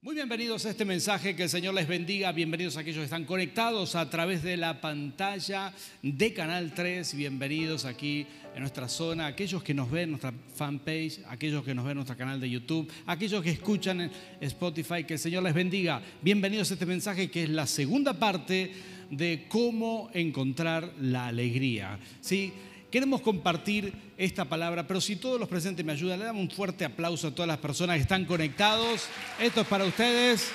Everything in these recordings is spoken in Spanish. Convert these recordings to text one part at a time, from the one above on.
Muy bienvenidos a este mensaje, que el Señor les bendiga, bienvenidos a aquellos que están conectados a través de la pantalla de Canal 3, bienvenidos aquí en nuestra zona, aquellos que nos ven en nuestra fanpage, aquellos que nos ven en nuestro canal de YouTube, aquellos que escuchan en Spotify, que el Señor les bendiga, bienvenidos a este mensaje que es la segunda parte de cómo encontrar la alegría. ¿sí? Queremos compartir esta palabra, pero si todos los presentes me ayudan, le damos un fuerte aplauso a todas las personas que están conectados. Esto es para ustedes.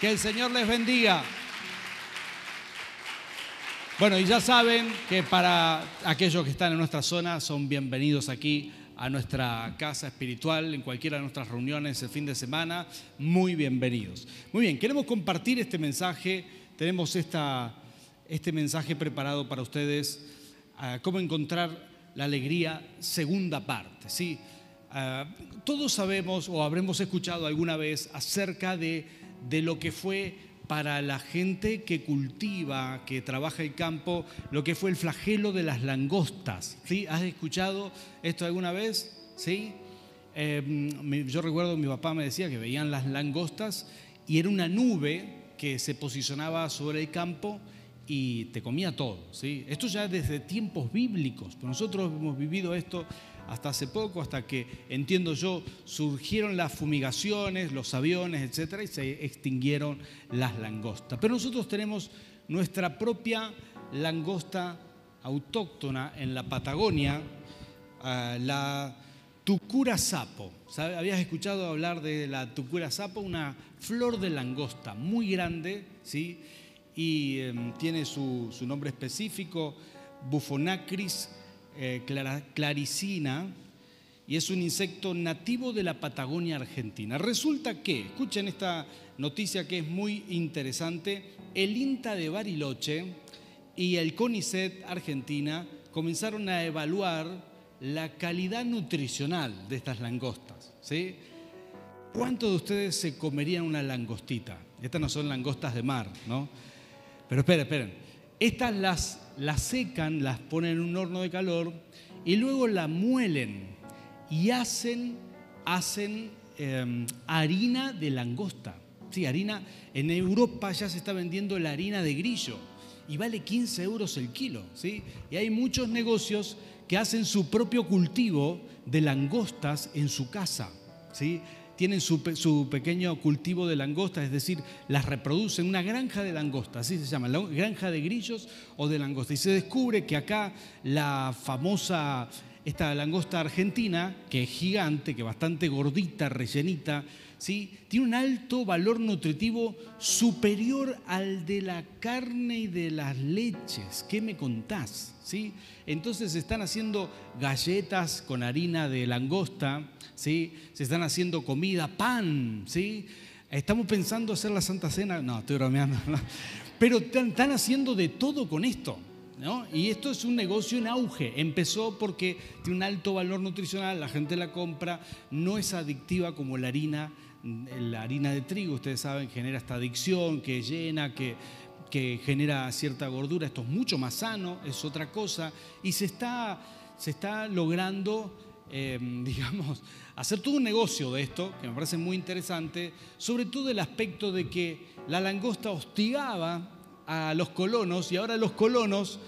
Que el Señor les bendiga. Bueno, y ya saben que para aquellos que están en nuestra zona son bienvenidos aquí a nuestra casa espiritual, en cualquiera de nuestras reuniones el fin de semana. Muy bienvenidos. Muy bien, queremos compartir este mensaje. Tenemos esta, este mensaje preparado para ustedes cómo encontrar la alegría, segunda parte. ¿sí? Ah, todos sabemos o habremos escuchado alguna vez acerca de, de lo que fue para la gente que cultiva, que trabaja el campo, lo que fue el flagelo de las langostas. ¿sí? ¿Has escuchado esto alguna vez? ¿Sí? Em, yo recuerdo mi papá me decía que veían las langostas y era una nube que se posicionaba sobre el campo y te comía todo. ¿sí? Esto ya desde tiempos bíblicos, nosotros hemos vivido esto hasta hace poco, hasta que, entiendo yo, surgieron las fumigaciones, los aviones, etcétera, y se extinguieron las langostas. Pero nosotros tenemos nuestra propia langosta autóctona en la Patagonia, ah, la tucura sapo. ¿Habías escuchado hablar de la tucura sapo? Una flor de langosta muy grande, ¿sí? Y em, tiene su, nombre específico, Bufonacris eh, claricina, y es un insecto nativo de la Patagonia Argentina. Resulta que, escuchen esta noticia que es muy interesante, el INTA de Bariloche y el CONICET Argentina comenzaron a evaluar la calidad nutricional de estas langostas. ¿Cuántos de ustedes se comerían una langostita? Estas no son langostas de mar, ¿no? Pero esperen, esperen. Estas las, las secan, las ponen en un horno de calor y luego la muelen y hacen, hacen em, harina de langosta. Sí, harina. En Europa ya se está vendiendo la harina de grillo y vale 15 euros el kilo. ¿sí? Y hay muchos negocios que hacen su propio cultivo de langostas en su casa. ¿sí? Tienen su, pequeño cultivo de langostas, es decir, las reproducen, una granja de langostas, así se llama, la granja de grillos o de langostas. Y se descubre que acá la famosa, esta langosta argentina, que es gigante, que bastante gordita, rellenita, ¿sí? tiene un alto valor nutritivo superior al de la carne y de las leches. ¿Qué me contás? ¿Sí? Entonces se están haciendo galletas con harina de langosta, ¿sí? se están haciendo comida, pan, ¿sí? estamos pensando hacer la Santa Cena, no, estoy bromeando, pero están, haciendo de todo con esto. ¿No? Y esto es un negocio en auge. Empezó porque tiene un alto valor nutricional, la gente la compra, no es adictiva como la harina, la harina de trigo, ustedes saben, genera esta adicción que llena, que, que genera cierta gordura. Esto es mucho más sano, es otra cosa. Y se está, se está logrando Em, digamos, hacer todo un negocio de esto, que me parece muy interesante, sobre todo el aspecto de que la langosta hostigaba a los colonos y ahora los colonos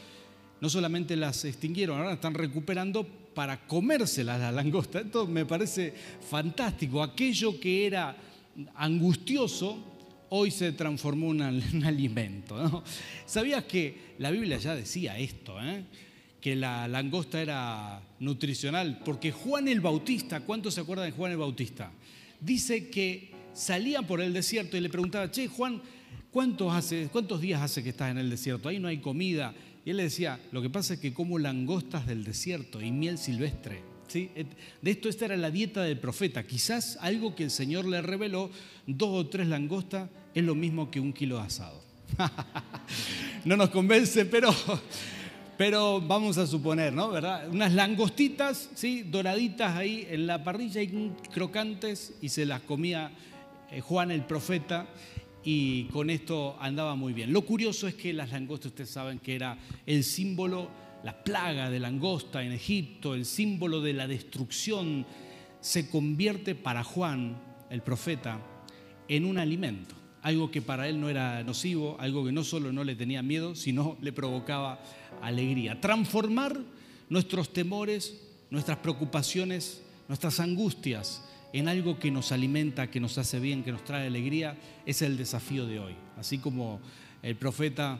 no solamente las extinguieron, ahora están recuperando para comérselas la langosta. Esto me parece fantástico. Aquello que era angustioso, hoy se transformó en un alimento. ¿Sabías que la Biblia ya decía esto? Eh? que la langosta era nutricional, porque Juan el Bautista, ¿cuántos se acuerdan de Juan el Bautista? Dice que salía por el desierto y le preguntaba, che, Juan, ¿cuántos, hace, ¿cuántos días hace que estás en el desierto? Ahí no hay comida. Y él le decía, lo que pasa es que como langostas del desierto y miel silvestre. ¿Sí? De esto esta era la dieta del profeta. Quizás algo que el Señor le reveló, dos o tres langostas es lo mismo que un kilo de asado. no nos convence, pero pero vamos a suponer, ¿no? ¿Verdad? Unas langostitas, ¿sí? Doraditas ahí en la parrilla y crocantes y se las comía eh, Juan el profeta y con esto andaba muy bien. Lo curioso es que las langostas, ustedes saben que era el símbolo, la plaga de langosta en Egipto, el símbolo de la destrucción, se convierte para Juan el profeta en un alimento, algo que para él no era nocivo, algo que no solo no le tenía miedo, sino le provocaba alegría. Transformar nuestros temores, nuestras preocupaciones, nuestras angustias en algo que nos alimenta, que nos hace bien, que nos trae alegría, es el desafío de hoy. Así como el profeta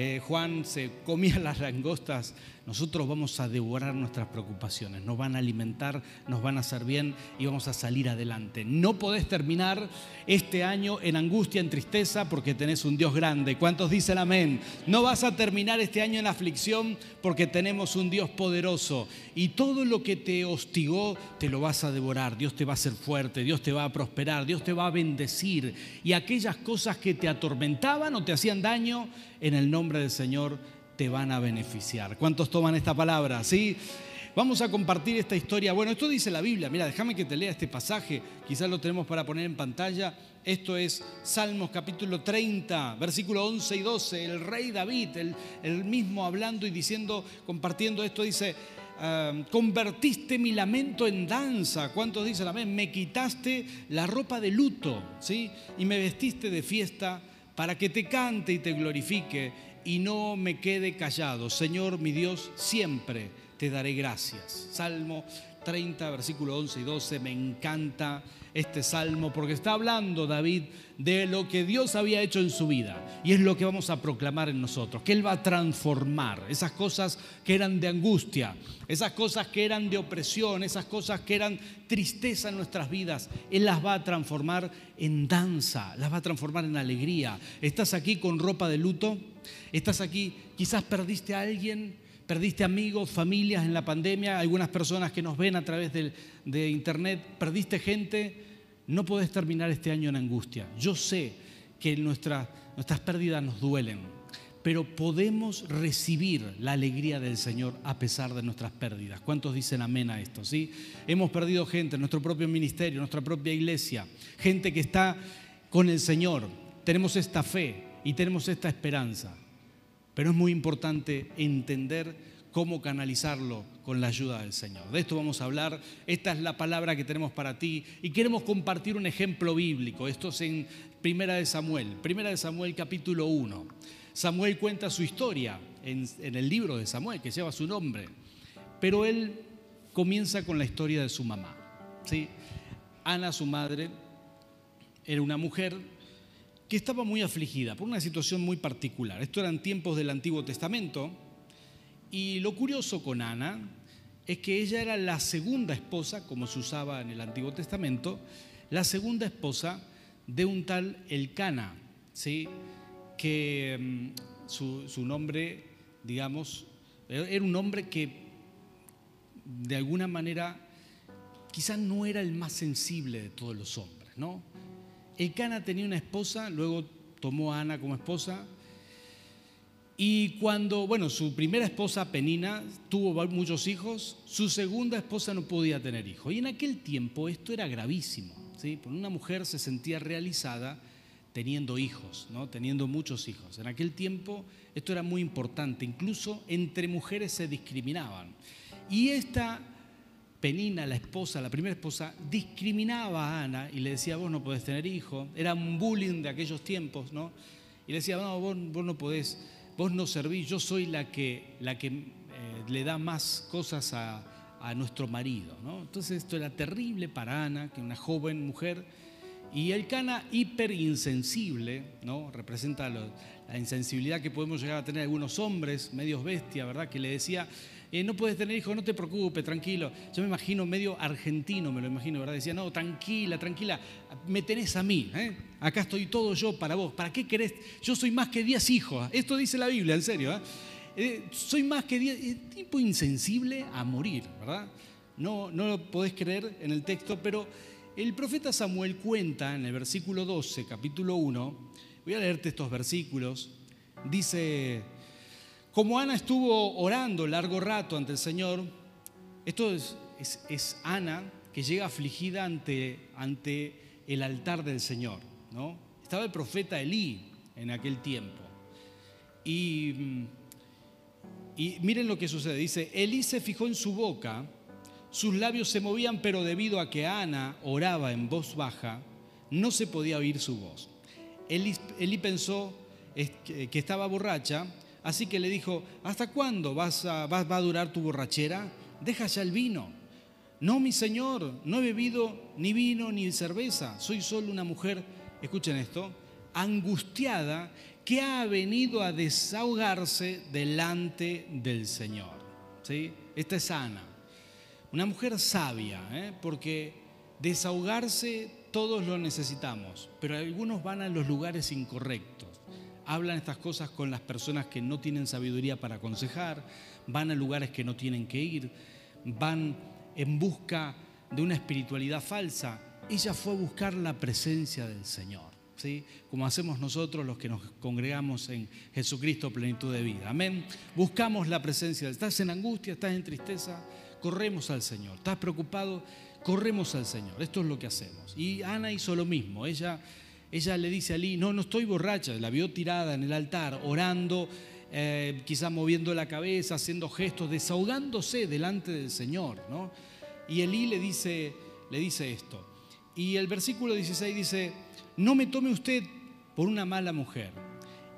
eh, Juan se comía las langostas, nosotros vamos a devorar nuestras preocupaciones, nos van a alimentar, nos van a hacer bien y vamos a salir adelante. No podés terminar este año en angustia, en tristeza, porque tenés un Dios grande. ¿Cuántos dicen amén? No vas a terminar este año en aflicción porque tenemos un Dios poderoso. Y todo lo que te hostigó, te lo vas a devorar. Dios te va a hacer fuerte, Dios te va a prosperar, Dios te va a bendecir. Y aquellas cosas que te atormentaban o te hacían daño, en el nombre del Señor te van a beneficiar. ¿Cuántos toman esta palabra? ¿Sí? Vamos a compartir esta historia. Bueno, esto dice la Biblia. Mira, déjame que te lea este pasaje. Quizás lo tenemos para poner en pantalla. Esto es Salmos capítulo 30, versículo 11 y 12. El rey David, el, mismo hablando y diciendo, compartiendo esto, dice, ah, convertiste mi lamento en danza. ¿Cuántos dicen amén? Me quitaste la ropa de luto, ¿sí? Y me vestiste de fiesta para que te cante y te glorifique y no me quede callado. Señor mi Dios, siempre te daré gracias. Salmo 30, versículo 11 y 12, me encanta este salmo porque está hablando David de lo que Dios había hecho en su vida y es lo que vamos a proclamar en nosotros, que Él va a transformar esas cosas que eran de angustia, esas cosas que eran de opresión, esas cosas que eran tristeza en nuestras vidas, Él las va a transformar en danza, las va a transformar en alegría. ¿Estás aquí con ropa de luto? Estás aquí, quizás perdiste a alguien, perdiste amigos, familias en la pandemia, algunas personas que nos ven a través de, internet, perdiste gente, no podés terminar este año en angustia. Yo sé que nuestras pérdidas nos duelen, pero podemos recibir la alegría del Señor a pesar de nuestras pérdidas. ¿Cuántos dicen amén a esto? ¿sí? Hemos perdido gente en nuestro propio ministerio, nuestra propia iglesia, gente que está con el Señor. Tenemos esta fe y tenemos esta esperanza. Pero es muy importante entender cómo canalizarlo con la ayuda del Señor. De esto vamos a hablar. Esta es la palabra que tenemos para ti y queremos compartir un ejemplo bíblico. Esto es en Primera de Samuel, Primera de Samuel capítulo 1. Samuel cuenta su historia en, en el libro de Samuel, que lleva su nombre, pero él comienza con la historia de su mamá. ¿sí? Ana, su madre, era una mujer que estaba muy afligida por una situación muy particular. Esto eran tiempos del Antiguo Testamento y lo curioso con Ana es que ella era la segunda esposa, como se usaba en el Antiguo Testamento, la segunda esposa de un tal Elcana, ¿sí? que mm, su, nombre, digamos, era un hombre que de alguna manera quizás no era el más sensible de todos los hombres, ¿no? Cana tenía una esposa, luego tomó a Ana como esposa. Y cuando, bueno, su primera esposa, Penina, tuvo muchos hijos, su segunda esposa no podía tener hijos. Y en aquel tiempo esto era gravísimo. ¿sí? Porque una mujer se sentía realizada teniendo hijos, ¿no? teniendo muchos hijos. En aquel tiempo esto era muy importante, incluso entre mujeres se discriminaban. Y esta Penina, la esposa, la primera esposa, discriminaba a Ana y le decía, vos no podés tener hijos. Era un bullying de aquellos tiempos, ¿no? Y le decía, no, vos, no podés, vos no servís, yo soy la que, la que eh, le da más cosas a, nuestro marido, ¿no? Entonces esto era terrible para Ana, que una joven mujer, y el cana hiperinsensible, ¿no? Representa la insensibilidad que podemos llegar a tener algunos hombres, medios bestia, ¿verdad? Que le decía, eh, no puedes tener hijos, no te preocupes, tranquilo. Yo me imagino medio argentino, me lo imagino, ¿verdad? Decía, no, tranquila, tranquila, me tenés a mí, ¿eh? acá estoy todo yo para vos. ¿Para qué querés? Yo soy más que diez hijos. Esto dice la Biblia, en serio. ¿eh? soy más que diez, tipo insensible a morir, ¿verdad? No, no lo podés creer en el texto, pero el profeta Samuel cuenta en el versículo 12, capítulo 1, voy a leerte estos versículos, dice como Ana estuvo orando largo rato ante el Señor, esto es, Ana que llega afligida ante, ante el altar del Señor. ¿no? Estaba el profeta Elí en aquel tiempo. Y, y miren lo que sucede. Dice, Elí se fijó en su boca, sus labios se movían, pero debido a que Ana oraba en voz baja, no se podía oír su voz. Elí, pensó que estaba borracha, así que le dijo, ¿hasta cuándo vas a, va a durar tu borrachera? Deja ya el vino. No, mi señor, no he bebido ni vino ni cerveza, soy solo una mujer, escuchen esto, angustiada que ha venido a desahogarse delante del Señor. ¿Sí? Esta es Ana, una mujer sabia, ¿eh? porque desahogarse todos lo necesitamos, pero algunos van a los lugares incorrectos. Hablan estas cosas con las personas que no tienen sabiduría para aconsejar, van a lugares que no tienen que ir, van en busca de una espiritualidad falsa. Ella fue a buscar la presencia del Señor, ¿sí? como hacemos nosotros los que nos congregamos en Jesucristo plenitud de vida. Amén. Buscamos la presencia. ¿Estás en angustia? ¿Estás en tristeza? Corremos al Señor. ¿Estás preocupado? corremos al Señor. Esto es lo que hacemos. Y Ana hizo lo mismo. Ella, ella le dice a Ali, no, no estoy borracha. La vio tirada en el altar, orando, eh, quizá moviendo la cabeza, haciendo gestos, desahogándose delante del Señor. ¿no? Y Elí le dice, le dice esto. Y el versículo 16 dice, no me tome usted por una mala mujer.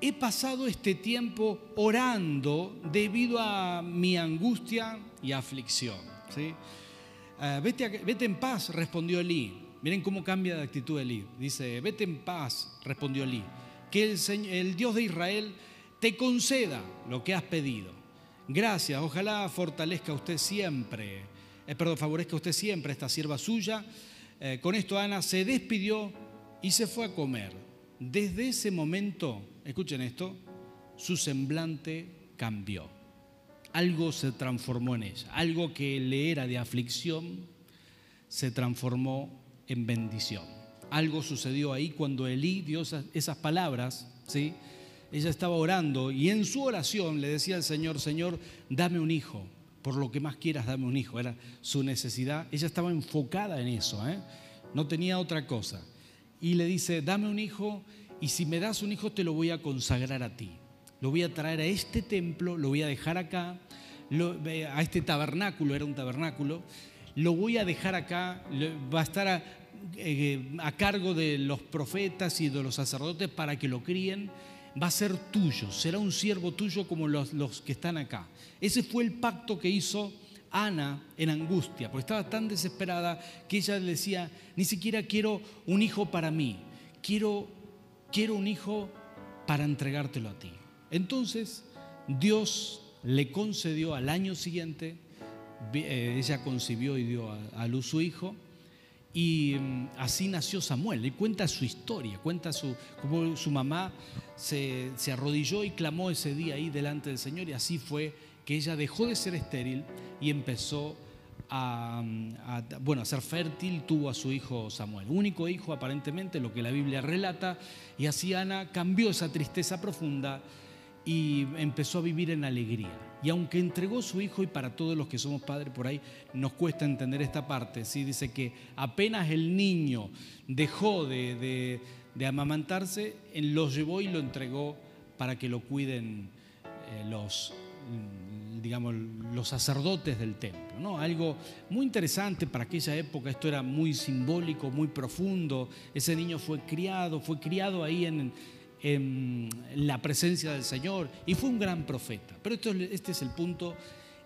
He pasado este tiempo orando debido a mi angustia y aflicción. ¿sí? Ah, vete, vete, en paz, respondió Elí. Miren cómo cambia de actitud Elí. Dice, vete en paz, respondió Elí. Que el, el Dios de Israel te conceda lo que has pedido. Gracias, ojalá fortalezca usted siempre, eh, perdón, favorezca usted siempre esta sierva suya. Eh, con esto Ana se despidió y se fue a comer. Desde ese momento, escuchen esto, su semblante cambió algo se transformó en ella. Algo que le era de aflicción se transformó en bendición. Algo sucedió ahí cuando Elí dio esas, palabras, ¿sí? Ella estaba orando y en su oración le decía al Señor, Señor, dame un hijo, por lo que más quieras, dame un hijo. Era su necesidad. Ella estaba enfocada en eso, ¿eh? no tenía otra cosa. Y le dice, dame un hijo y si me das un hijo te lo voy a consagrar a ti lo voy a traer a este templo, lo voy a dejar acá, a este tabernáculo, era un tabernáculo, lo voy a dejar acá, va a estar eh, a, cargo de los profetas y de los sacerdotes para que lo críen, va a ser tuyo, será un siervo tuyo como los, los que están acá. Ese fue el pacto que hizo Ana en angustia, porque estaba tan desesperada que ella le decía, ni siquiera quiero un hijo para mí, quiero, quiero un hijo para entregártelo a ti. Entonces, Dios le concedió al año siguiente, ella concibió y dio a, luz su hijo, y mm, así nació Samuel. Y cuenta su historia, cuenta su, cómo su mamá se, arrodilló y clamó ese día ahí delante del Señor, y así fue que ella dejó de ser estéril y empezó a, a, bueno, a ser fértil, tuvo a su hijo Samuel, único hijo aparentemente, lo que la Biblia relata, y así Ana cambió esa tristeza profunda y empezó a vivir en alegría. Y aunque entregó su hijo, y para todos los que somos padres por ahí nos cuesta entender esta parte, ¿sí? dice que apenas el niño dejó de, amamantarse, él lo llevó y lo entregó para que lo cuiden eh, los, mm, digamos, los sacerdotes del templo. ¿no? Algo muy interesante para aquella época, esto era muy simbólico, muy profundo. Ese niño fue criado, fue criado ahí en en la presencia del Señor y fue un gran profeta. Pero este es el punto.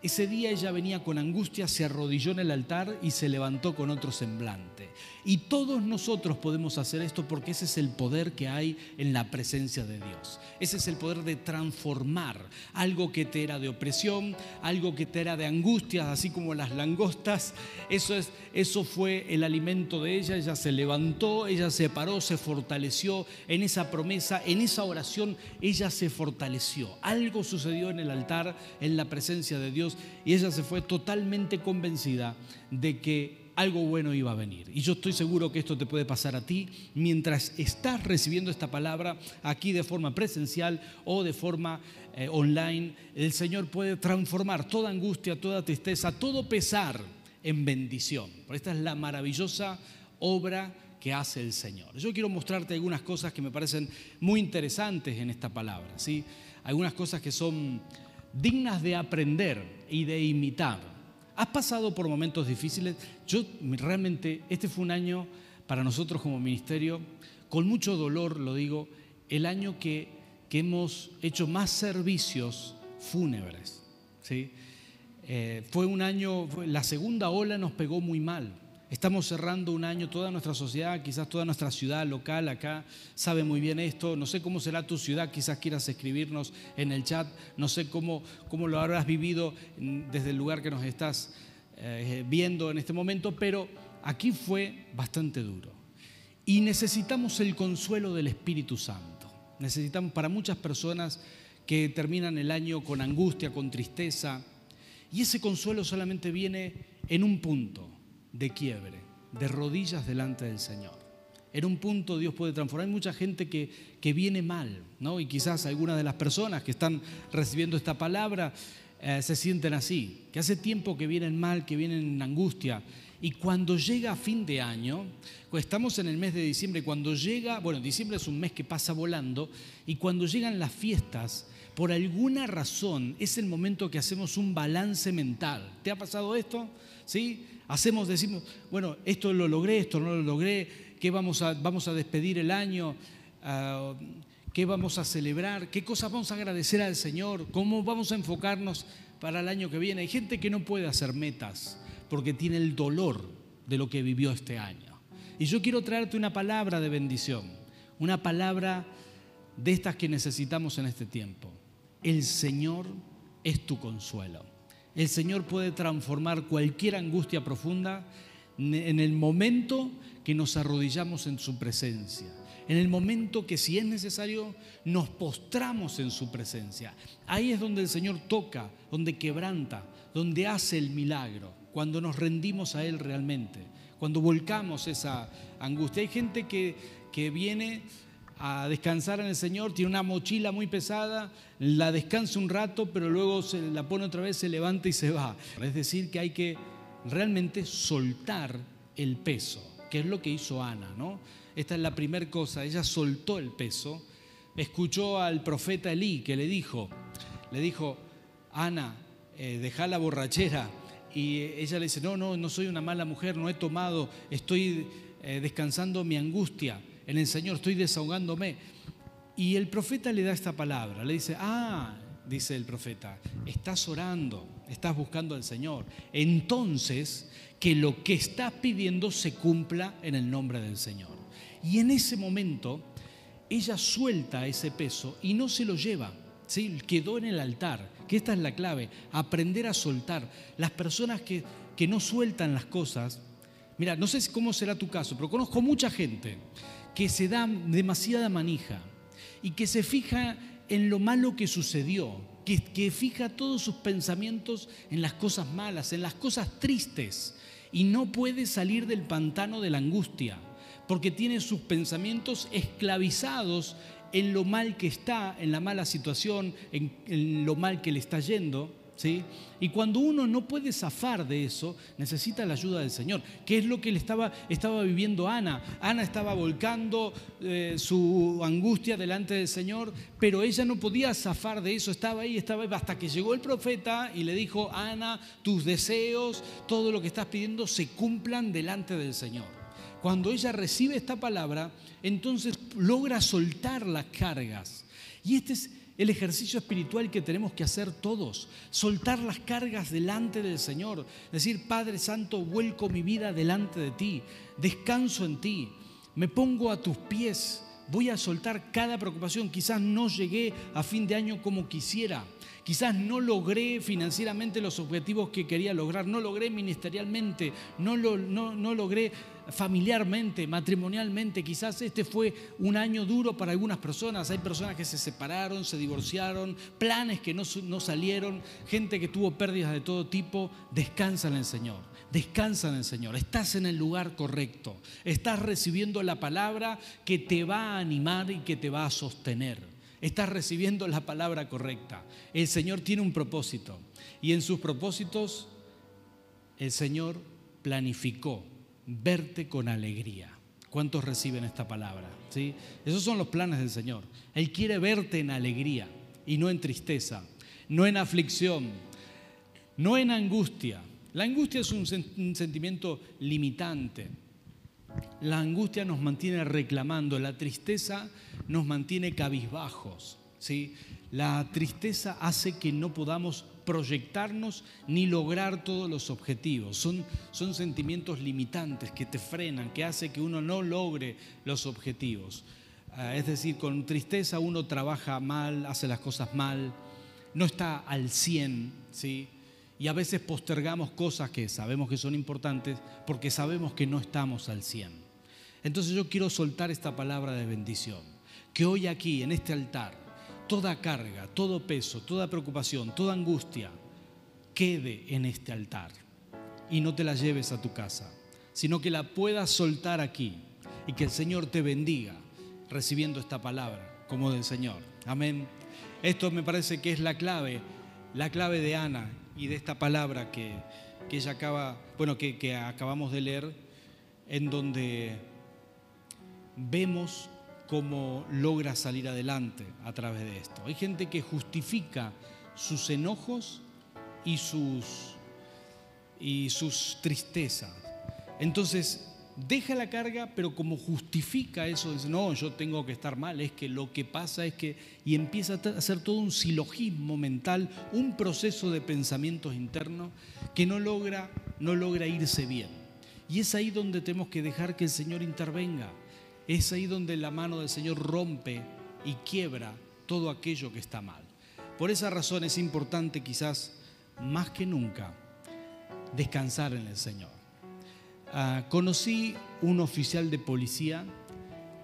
Ese día ella venía con angustia, se arrodilló en el altar y se levantó con otro semblante. Y todos nosotros podemos hacer esto porque ese es el poder que hay en la presencia de Dios. Ese es el poder de transformar algo que te era de opresión, algo que te era de angustia, así como las langostas. Eso, es, eso fue el alimento de ella. Ella se levantó, ella se paró, se fortaleció en esa promesa, en esa oración, ella se fortaleció. Algo sucedió en el altar, en la presencia de Dios, y ella se fue totalmente convencida de que algo bueno iba a venir. Y yo estoy seguro que esto te puede pasar a ti mientras estás recibiendo esta palabra aquí de forma presencial o de forma eh, online. El Señor puede transformar toda angustia, toda tristeza, todo pesar en bendición. esta es la maravillosa obra que hace el Señor. Yo quiero mostrarte algunas cosas que me parecen muy interesantes en esta palabra. ¿sí? Algunas cosas que son dignas de aprender y de imitar. ¿Has pasado por momentos difíciles? Yo realmente, este fue un año para nosotros como ministerio, con mucho dolor lo digo, el año que, que hemos hecho más servicios fúnebres. ¿sí? Eh, fue un año, la segunda ola nos pegó muy mal. Estamos cerrando un año, toda nuestra sociedad, quizás toda nuestra ciudad local acá sabe muy bien esto. No sé cómo será tu ciudad, quizás quieras escribirnos en el chat. No sé cómo, cómo lo habrás vivido desde el lugar que nos estás eh, viendo en este momento, pero aquí fue bastante duro. Y necesitamos el consuelo del Espíritu Santo. Necesitamos para muchas personas que terminan el año con angustia, con tristeza. Y ese consuelo solamente viene en un punto, de quiebre, de rodillas delante del Señor. En un punto Dios puede transformar. Hay mucha gente que, que viene mal, ¿no? Y quizás algunas de las personas que están recibiendo esta palabra eh, se sienten así, que hace tiempo que vienen mal, que vienen en angustia. Y cuando llega fin de año, pues estamos en el mes de diciembre, cuando llega, bueno, diciembre es un mes que pasa volando, y cuando llegan las fiestas, por alguna razón es el momento que hacemos un balance mental. ¿Te ha pasado esto? ¿Sí? Hacemos, decimos, bueno, esto lo logré, esto no lo logré, ¿qué vamos a, vamos a despedir el año? Ah, ¿Qué vamos a celebrar? ¿Qué cosas vamos a agradecer al Señor? ¿Cómo vamos a enfocarnos para el año que viene? Hay gente que no puede hacer metas porque tiene el dolor de lo que vivió este año. Y yo quiero traerte una palabra de bendición, una palabra de estas que necesitamos en este tiempo. El Señor es tu consuelo. El Señor puede transformar cualquier angustia profunda en el momento que nos arrodillamos en su presencia. En el momento que si es necesario nos postramos en su presencia. Ahí es donde el Señor toca, donde quebranta, donde hace el milagro, cuando nos rendimos a Él realmente, cuando volcamos esa angustia. Hay gente que, que viene a descansar en el Señor, tiene una mochila muy pesada, la descansa un rato, pero luego se la pone otra vez, se levanta y se va. Es decir, que hay que realmente soltar el peso, que es lo que hizo Ana, ¿no? Esta es la primera cosa, ella soltó el peso, escuchó al profeta Elí que le dijo, le dijo, Ana, eh, deja la borrachera. Y ella le dice, no, no, no soy una mala mujer, no he tomado, estoy eh, descansando mi angustia en el Señor, estoy desahogándome. Y el profeta le da esta palabra, le dice, ah, dice el profeta, estás orando, estás buscando al Señor. Entonces, que lo que estás pidiendo se cumpla en el nombre del Señor. Y en ese momento, ella suelta ese peso y no se lo lleva, ¿sí? quedó en el altar, que esta es la clave, aprender a soltar. Las personas que, que no sueltan las cosas, mira, no sé cómo será tu caso, pero conozco mucha gente que se da demasiada manija y que se fija en lo malo que sucedió, que, que, fija todos sus pensamientos en las cosas malas, en las cosas tristes, y no puede salir del pantano de la angustia, porque tiene sus pensamientos esclavizados en lo mal que está, en la mala situación, en, en lo mal que le está yendo. Y cuando uno no puede zafar de eso, necesita la ayuda del Señor, que es lo que le estaba, estaba viviendo Ana. Ana estaba volcando eh, su angustia delante del Señor, pero ella no podía zafar de eso, estaba ahí, estaba ahí, hasta que llegó el profeta y le dijo, Ana, tus deseos, todo lo que estás pidiendo, se cumplan delante del Señor. Cuando ella recibe esta palabra, entonces logra soltar las cargas. Y este es el ejercicio espiritual que tenemos que hacer todos, soltar las cargas delante del Señor, decir, Padre Santo, vuelco mi vida delante de ti, descanso en ti, me pongo a tus pies, voy a soltar cada preocupación, quizás no llegué a fin de año como quisiera, quizás no logré financieramente los objetivos que quería lograr, no logré ministerialmente, no, lo, no, no logré familiarmente, matrimonialmente. Quizás este fue un año duro para algunas personas. Hay personas que se separaron, se divorciaron, planes que no, no salieron, gente que tuvo pérdidas de todo tipo. Descansa en el Señor, descansa en el Señor. Estás en el lugar correcto. Estás recibiendo la palabra que te va a animar y que te va a sostener. Estás recibiendo la palabra correcta. El Señor tiene un propósito y en sus propósitos el Señor planificó verte con alegría. ¿Cuántos reciben esta palabra? ¿Sí? Esos son los planes del Señor. Él quiere verte en alegría y no en tristeza, no en aflicción, no en angustia. La angustia es un, sentimiento limitante. La angustia nos mantiene reclamando, la tristeza nos mantiene cabizbajos. ¿sí? La tristeza hace que no podamos proyectarnos ni lograr todos los objetivos. Son, son sentimientos limitantes que te frenan, que hace que uno no logre los objetivos. Ah, es decir, con tristeza uno trabaja mal, hace las cosas mal, no está al 100, ¿sí? Y a veces postergamos cosas que sabemos que son importantes porque sabemos que no estamos al 100. Entonces yo quiero soltar esta palabra de bendición. Que hoy aquí, en este altar, toda carga, todo peso, toda preocupación, toda angustia, quede en este altar. Y no te la lleves a tu casa, sino que la puedas soltar aquí y que el Señor te bendiga recibiendo esta palabra como del Señor. Amén. Esto me parece que es la clave, la clave de Ana y de esta palabra que, ella acaba, bueno, que, que acabamos de leer, en donde vemos cómo logra salir adelante a través de esto. Hay gente que justifica sus enojos y sus, y sus tristezas. Entonces, deja la carga, pero como justifica eso, dice, no, yo tengo que estar mal, es que lo que pasa es que, y empieza a hacer todo un silogismo mental, un proceso de pensamientos internos que no logra, no logra irse bien. Y es ahí donde tenemos que dejar que el Señor intervenga. Es ahí donde la mano del Señor rompe y quiebra todo aquello que está mal. Por esa razón es importante quizás más que nunca descansar en el Señor. Ah, conocí un oficial de policía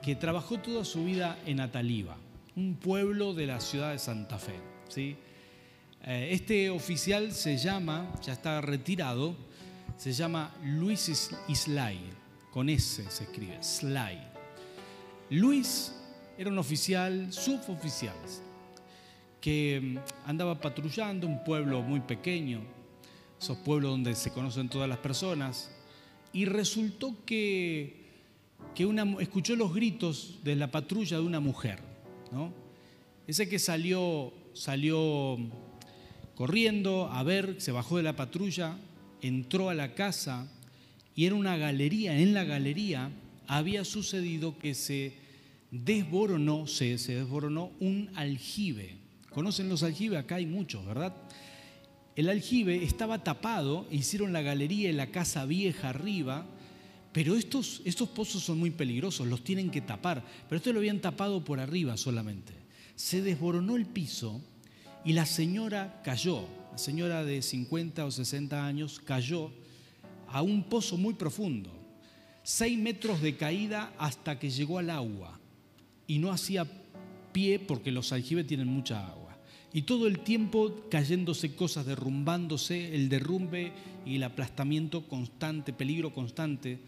que trabajó toda su vida en Ataliba, un pueblo de la ciudad de Santa Fe. ¿sí? Eh, este oficial se llama, ya está retirado, se llama Luis Islay, con S se escribe, Slay. Luis era un oficial, suboficial, que mm, andaba patrullando un pueblo muy pequeño, esos pueblos donde se conocen todas las personas, y resultó que, que una, escuchó los gritos de la patrulla de una mujer. ¿no? Ese que salió, salió corriendo a ver, se bajó de la patrulla, entró a la casa y era una galería. En la galería había sucedido que se desboronó, se, se desboronó un aljibe. ¿Conocen los aljibes? Acá hay muchos, ¿verdad? El aljibe estaba tapado, hicieron la galería y la casa vieja arriba, pero estos, estos pozos son muy peligrosos, los tienen que tapar, pero esto lo habían tapado por arriba solamente. Se desboronó el piso y la señora cayó, la señora de 50 o 60 años cayó a un pozo muy profundo, seis metros de caída hasta que llegó al agua y no hacía pie porque los aljibes tienen mucha agua. Y todo el tiempo cayéndose cosas, derrumbándose, el derrumbe y el aplastamiento constante, peligro constante.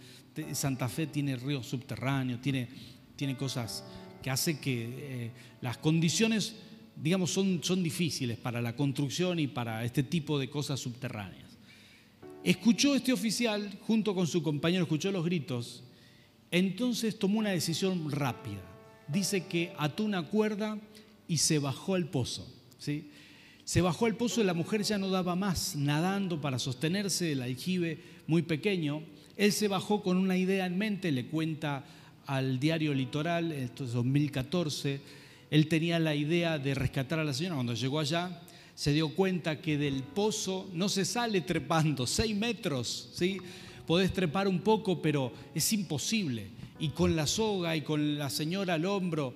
Santa Fe tiene ríos subterráneos, tiene, tiene cosas que hace que eh, las condiciones, digamos, son, son difíciles para la construcción y para este tipo de cosas subterráneas. Escuchó este oficial, junto con su compañero, escuchó los gritos, entonces tomó una decisión rápida. Dice que ató una cuerda y se bajó al pozo. Se bajó al pozo y la mujer ya no daba más, nadando para sostenerse, el aljibe muy pequeño. Él se bajó con una idea en mente, le cuenta al diario Litoral, esto es 2014, él tenía la idea de rescatar a la señora. Cuando llegó allá, se dio cuenta que del pozo no se sale trepando, seis metros, ¿sí? Podés trepar un poco, pero es imposible. Y con la soga y con la señora al hombro,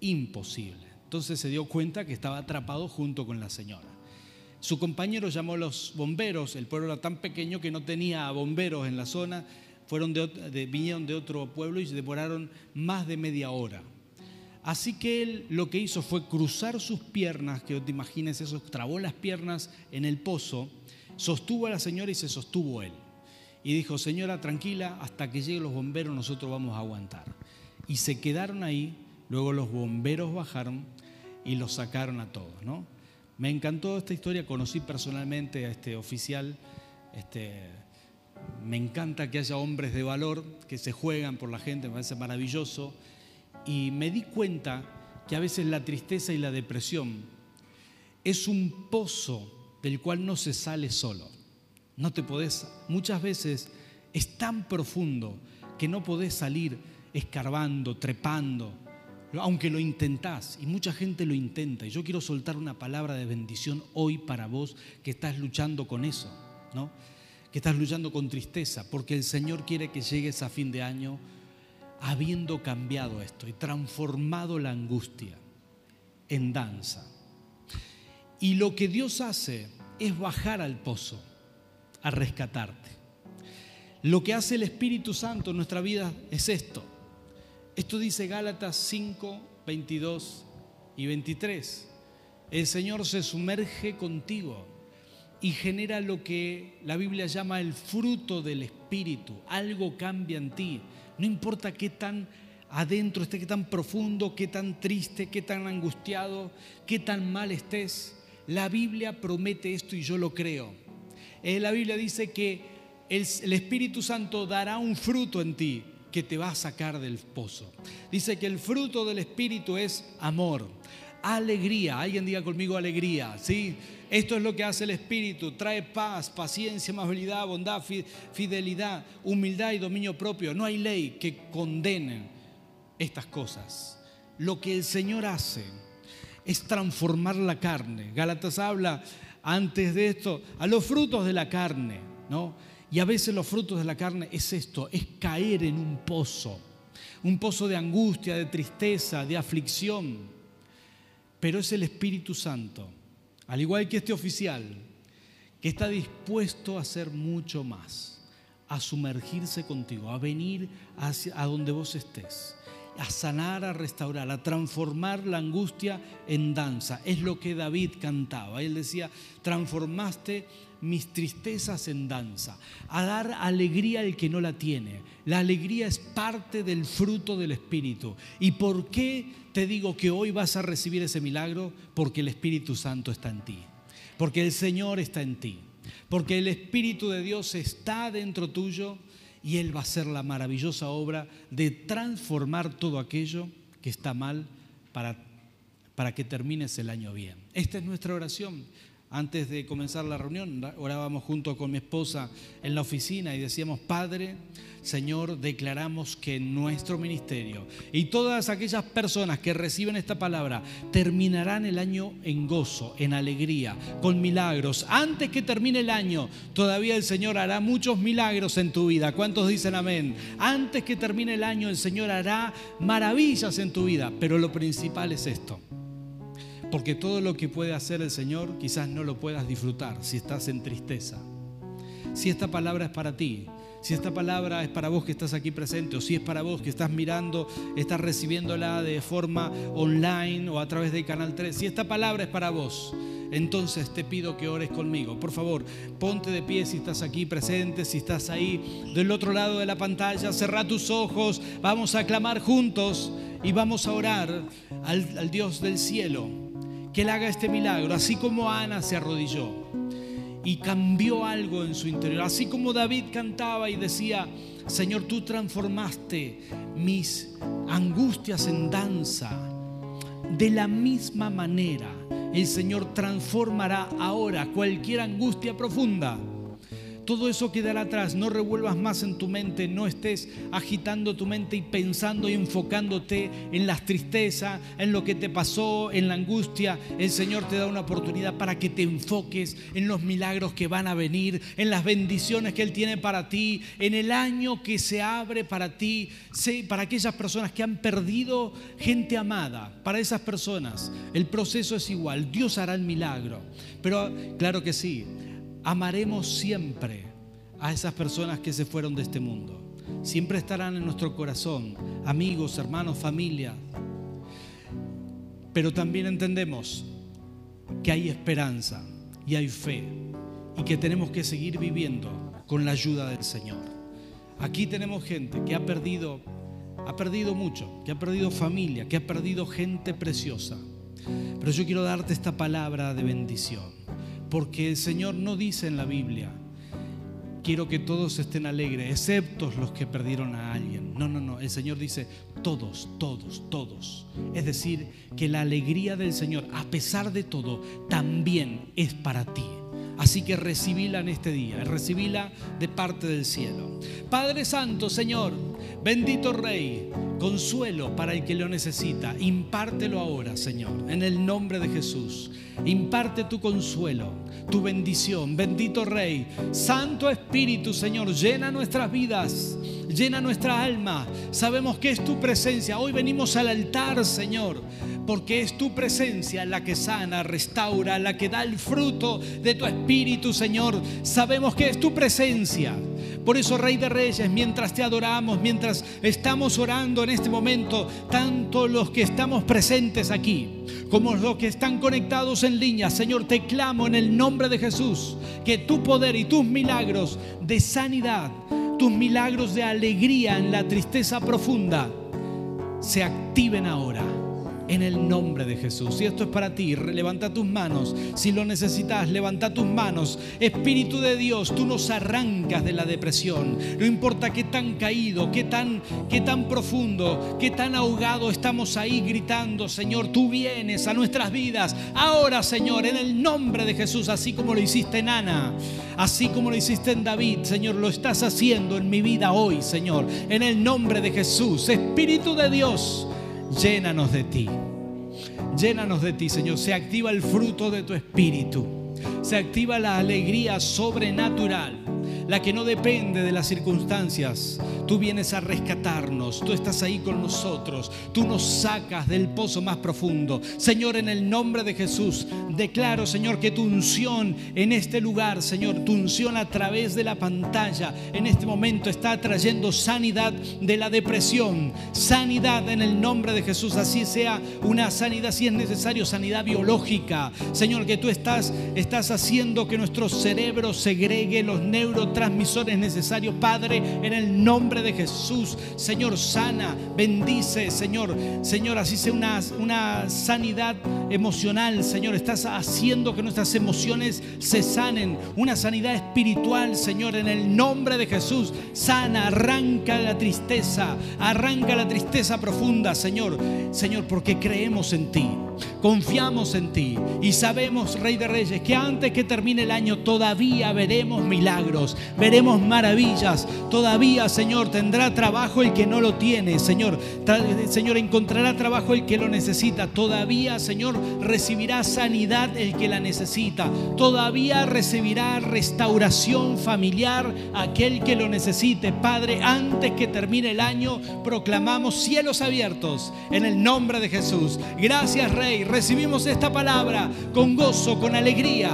imposible. Entonces se dio cuenta que estaba atrapado junto con la señora. Su compañero llamó a los bomberos, el pueblo era tan pequeño que no tenía bomberos en la zona, fueron de, vinieron de otro pueblo y se demoraron más de media hora. Así que él lo que hizo fue cruzar sus piernas, que te imagines eso, trabó las piernas en el pozo, sostuvo a la señora y se sostuvo él. Y dijo, señora, tranquila, hasta que lleguen los bomberos nosotros vamos a aguantar. Y se quedaron ahí, luego los bomberos bajaron y los sacaron a todos. ¿no? Me encantó esta historia, conocí personalmente a este oficial. Este, me encanta que haya hombres de valor que se juegan por la gente, me parece maravilloso. Y me di cuenta que a veces la tristeza y la depresión es un pozo del cual no se sale solo. No te podés, muchas veces es tan profundo que no podés salir escarbando, trepando, aunque lo intentás, y mucha gente lo intenta, y yo quiero soltar una palabra de bendición hoy para vos que estás luchando con eso, ¿no? Que estás luchando con tristeza, porque el Señor quiere que llegues a fin de año habiendo cambiado esto y transformado la angustia en danza. Y lo que Dios hace es bajar al pozo, a rescatarte. Lo que hace el Espíritu Santo en nuestra vida es esto. Esto dice Gálatas 5, 22 y 23. El Señor se sumerge contigo y genera lo que la Biblia llama el fruto del Espíritu. Algo cambia en ti. No importa qué tan adentro esté, qué tan profundo, qué tan triste, qué tan angustiado, qué tan mal estés. La Biblia promete esto y yo lo creo. Eh, la Biblia dice que el, Espíritu Santo dará un fruto en ti que te va a sacar del pozo. Dice que el fruto del Espíritu es amor, alegría. Alguien diga conmigo alegría, ¿sí? Esto es lo que hace el Espíritu. Trae paz, paciencia, amabilidad, bondad, fidelidad, humildad y dominio propio. No hay ley que condene estas cosas. Lo que el Señor hace es transformar la carne. Gálatas habla antes de esto a los frutos de la carne, ¿no? Y a veces los frutos de la carne es esto, es caer en un pozo, un pozo de angustia, de tristeza, de aflicción. Pero es el Espíritu Santo, al igual que este oficial, que está dispuesto a hacer mucho más, a sumergirse contigo, a venir hacia, a donde vos estés a sanar, a restaurar, a transformar la angustia en danza. Es lo que David cantaba. Él decía, transformaste mis tristezas en danza, a dar alegría al que no la tiene. La alegría es parte del fruto del Espíritu. ¿Y por qué te digo que hoy vas a recibir ese milagro? Porque el Espíritu Santo está en ti, porque el Señor está en ti, porque el Espíritu de Dios está dentro tuyo y Él va a hacer la maravillosa obra de transformar todo aquello que está mal para, para que termines el año bien. Esta es nuestra oración. Antes de comenzar la reunión, orábamos junto con mi esposa en la oficina y decíamos, Padre, Señor, declaramos que nuestro ministerio y todas aquellas personas que reciben esta palabra terminarán el año en gozo, en alegría, con milagros. Antes que termine el año, todavía el Señor hará muchos milagros en tu vida. ¿Cuántos dicen amén? Antes que termine el año, el Señor hará maravillas en tu vida. Pero lo principal es esto porque todo lo que puede hacer el Señor quizás no lo puedas disfrutar si estás en tristeza. Si esta palabra es para ti, si esta palabra es para vos que estás aquí presente o si es para vos que estás mirando, estás recibiéndola de forma online o a través del canal 3, si esta palabra es para vos, entonces te pido que ores conmigo. Por favor, ponte de pie si estás aquí presente, si estás ahí del otro lado de la pantalla, cerrá tus ojos, vamos a clamar juntos y vamos a orar al Dios del cielo que Él haga este milagro, así como Ana se arrodilló y cambió algo en su interior, así como David cantaba y decía, Señor, tú transformaste mis angustias en danza. De la misma manera, el Señor transformará ahora cualquier angustia profunda todo eso quedará atrás. No revuelvas más en tu mente, no estés agitando tu mente y pensando y enfocándote en las tristezas, en lo que te pasó, en la angustia. El Señor te da una oportunidad para que te enfoques en los milagros que van a venir, en las bendiciones que Él tiene para ti, en el año que se abre para ti, para aquellas personas que han perdido gente amada. Para esas personas el proceso es igual. Dios hará el milagro. Pero claro que sí amaremos siempre a esas personas que se fueron de este mundo. Siempre estarán en nuestro corazón, amigos, hermanos, familia. Pero también entendemos que hay esperanza y hay fe y que tenemos que seguir viviendo con la ayuda del Señor. Aquí tenemos gente que ha perdido ha perdido mucho, que ha perdido familia, que ha perdido gente preciosa. Pero yo quiero darte esta palabra de bendición. Porque el Señor no dice en la Biblia, quiero que todos estén alegres, excepto los que perdieron a alguien. No, no, no. El Señor dice, todos, todos, todos. Es decir, que la alegría del Señor, a pesar de todo, también es para ti. Así que recibíla en este día, recibíla de parte del cielo. Padre Santo, Señor, bendito Rey, consuelo para el que lo necesita, impártelo ahora, Señor, en el nombre de Jesús. Imparte tu consuelo, tu bendición, bendito Rey. Santo Espíritu, Señor, llena nuestras vidas, llena nuestra alma. Sabemos que es tu presencia. Hoy venimos al altar, Señor, porque es tu presencia la que sana, restaura, la que da el fruto de tu Espíritu, Señor. Sabemos que es tu presencia. Por eso, Rey de Reyes, mientras te adoramos, mientras estamos orando en este momento, tanto los que estamos presentes aquí como los que están conectados en línea, Señor, te clamo en el nombre de Jesús, que tu poder y tus milagros de sanidad, tus milagros de alegría en la tristeza profunda, se activen ahora en el nombre de Jesús. Y esto es para ti. Levanta tus manos. Si lo necesitas, levanta tus manos. Espíritu de Dios, tú nos arrancas de la depresión. No importa qué tan caído, qué tan, qué tan profundo, qué tan ahogado estamos ahí gritando, Señor, tú vienes a nuestras vidas. Ahora, Señor, en el nombre de Jesús, así como lo hiciste en Ana, así como lo hiciste en David, Señor, lo estás haciendo en mi vida hoy, Señor. En el nombre de Jesús, Espíritu de Dios llénanos de ti. Llénanos de ti, Señor. Se activa el fruto de tu espíritu. Se activa la alegría sobrenatural la que no depende de las circunstancias. Tú vienes a rescatarnos, tú estás ahí con nosotros, tú nos sacas del pozo más profundo. Señor, en el nombre de Jesús, declaro, Señor, que tu unción en este lugar, Señor, tu unción a través de la pantalla, en este momento está trayendo sanidad de la depresión, sanidad en el nombre de Jesús, así sea una sanidad, si es necesario, sanidad biológica. Señor, que tú estás, estás haciendo que nuestro cerebro segregue los neurotransmisores transmisores necesarios, Padre, en el nombre de Jesús. Señor, sana, bendice, Señor. Señor, así sea una, una sanidad emocional, Señor. Estás haciendo que nuestras emociones se sanen. Una sanidad espiritual, Señor, en el nombre de Jesús. Sana, arranca la tristeza, arranca la tristeza profunda, Señor. Señor, porque creemos en ti. Confiamos en ti y sabemos, Rey de Reyes, que antes que termine el año todavía veremos milagros, veremos maravillas. Todavía, Señor, tendrá trabajo el que no lo tiene, Señor. Señor, encontrará trabajo el que lo necesita. Todavía, Señor, recibirá sanidad el que la necesita. Todavía recibirá restauración familiar aquel que lo necesite. Padre, antes que termine el año, proclamamos cielos abiertos en el nombre de Jesús. Gracias, Rey recibimos esta palabra con gozo, con alegría.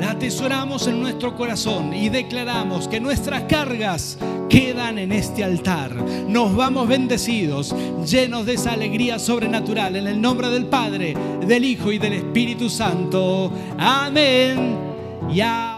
La atesoramos en nuestro corazón y declaramos que nuestras cargas quedan en este altar. Nos vamos bendecidos, llenos de esa alegría sobrenatural, en el nombre del Padre, del Hijo y del Espíritu Santo. Amén. Ya.